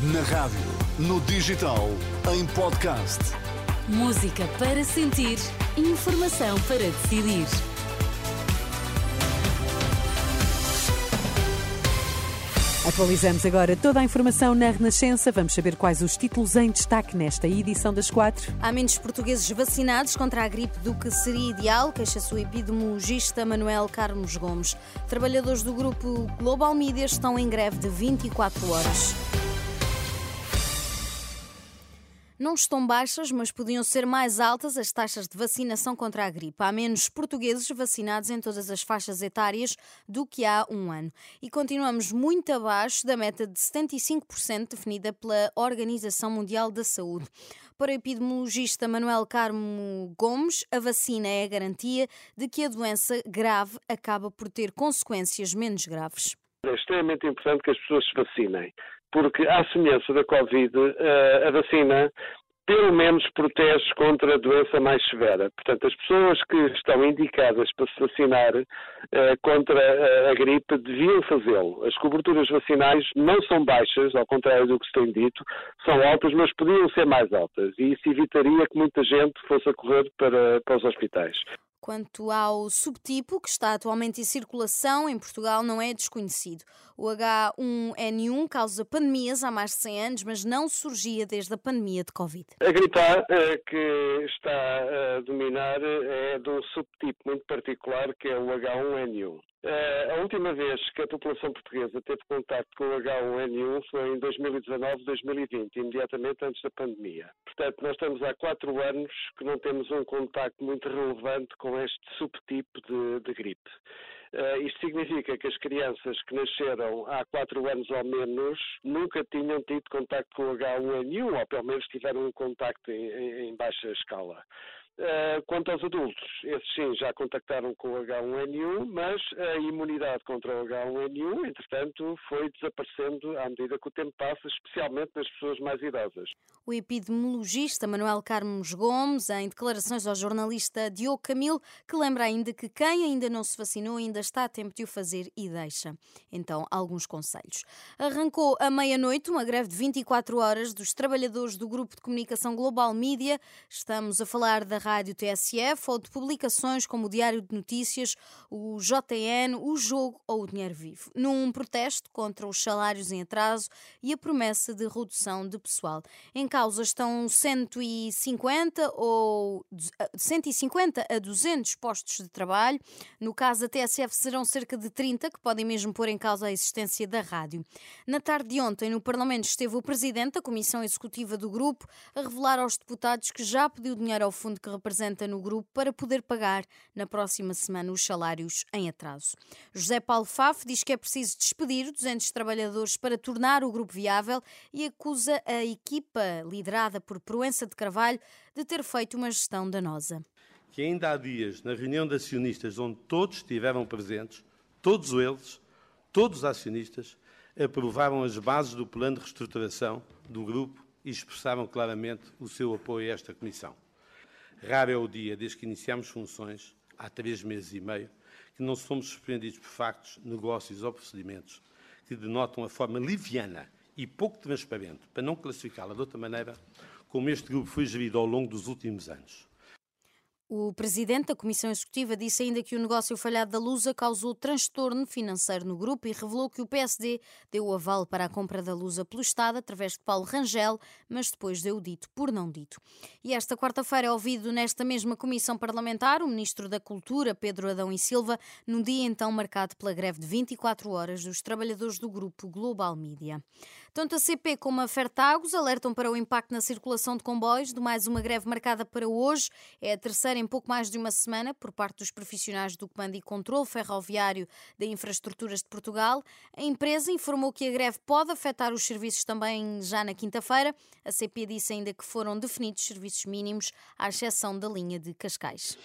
Na rádio, no digital, em podcast. Música para sentir, informação para decidir. Atualizamos agora toda a informação na Renascença. Vamos saber quais os títulos em destaque nesta edição das quatro. Há menos portugueses vacinados contra a gripe do que seria ideal, queixa-se o epidemiologista Manuel Carlos Gomes. Trabalhadores do grupo Global Media estão em greve de 24 horas. Não estão baixas, mas podiam ser mais altas as taxas de vacinação contra a gripe. Há menos portugueses vacinados em todas as faixas etárias do que há um ano. E continuamos muito abaixo da meta de 75% definida pela Organização Mundial da Saúde. Para o epidemiologista Manuel Carmo Gomes, a vacina é a garantia de que a doença grave acaba por ter consequências menos graves. É extremamente importante que as pessoas se vacinem porque, à semelhança da Covid, eh, a vacina pelo menos protege contra a doença mais severa. Portanto, as pessoas que estão indicadas para se vacinar eh, contra a, a gripe deviam fazê-lo. As coberturas vacinais não são baixas, ao contrário do que se tem dito, são altas, mas podiam ser mais altas. E isso evitaria que muita gente fosse a correr para, para os hospitais. Quanto ao subtipo que está atualmente em circulação em Portugal, não é desconhecido. O H1N1 causa pandemias há mais de 100 anos, mas não surgia desde a pandemia de Covid. A gripe A eh, que está dominar é de um subtipo muito particular que é o H1N1. Eh, a última vez que a população portuguesa teve contato com o H1N1 foi em 2019, 2020, imediatamente antes da pandemia. Portanto, nós estamos há quatro anos que não temos um contacto muito relevante com este subtipo de, de gripe. Uh, isto significa que as crianças que nasceram há quatro anos ou menos nunca tinham tido contacto com o H1N1, ou pelo menos tiveram um contacto em, em, em baixa escala. Uh, quanto aos adultos, esses sim já contactaram com o H1N1, mas a imunidade contra o H1N1, entretanto, foi desaparecendo à medida que o tempo passa, especialmente nas pessoas mais idosas. O epidemiologista Manuel Carlos Gomes, em declarações ao jornalista Diogo Camilo, que lembra ainda que quem ainda não se vacinou ainda está a tempo de o fazer e deixa. Então, alguns conselhos. Arrancou à meia-noite uma greve de 24 horas dos trabalhadores do Grupo de Comunicação Global Media. Estamos a falar da Rádio TSF ou de publicações como o Diário de Notícias, o JN, o Jogo ou o Dinheiro Vivo, num protesto contra os salários em atraso e a promessa de redução de pessoal. Em causa estão 150 ou 150 a 200 postos de trabalho. No caso da TSF serão cerca de 30 que podem mesmo pôr em causa a existência da rádio. Na tarde de ontem, no Parlamento esteve o presidente da Comissão Executiva do grupo a revelar aos deputados que já pediu dinheiro ao fundo que representa no grupo para poder pagar na próxima semana os salários em atraso. José Paulo Faf diz que é preciso despedir 200 trabalhadores para tornar o grupo viável e acusa a equipa liderada por Proença de Carvalho de ter feito uma gestão danosa. Que ainda há dias, na reunião de acionistas onde todos estiveram presentes, todos eles, todos os acionistas, aprovaram as bases do plano de reestruturação do grupo e expressaram claramente o seu apoio a esta comissão. Raro é o dia, desde que iniciamos funções, há três meses e meio, que não somos surpreendidos por factos, negócios ou procedimentos que denotam a forma liviana e pouco transparente, para não classificá-la de outra maneira, como este grupo foi gerido ao longo dos últimos anos. O presidente da Comissão Executiva disse ainda que o negócio falhado da Lusa causou transtorno financeiro no grupo e revelou que o PSD deu o aval para a compra da Lusa pelo Estado através de Paulo Rangel, mas depois deu dito por não dito. E esta quarta-feira é ouvido nesta mesma comissão parlamentar o ministro da Cultura, Pedro Adão e Silva, num dia então marcado pela greve de 24 horas dos trabalhadores do grupo Global Media. Tanto a CP como a Fertagos alertam para o impacto na circulação de comboios de mais uma greve marcada para hoje. É a terceira em pouco mais de uma semana por parte dos profissionais do Comando e Controlo Ferroviário da Infraestruturas de Portugal. A empresa informou que a greve pode afetar os serviços também já na quinta-feira. A CP disse ainda que foram definidos serviços mínimos, à exceção da linha de Cascais.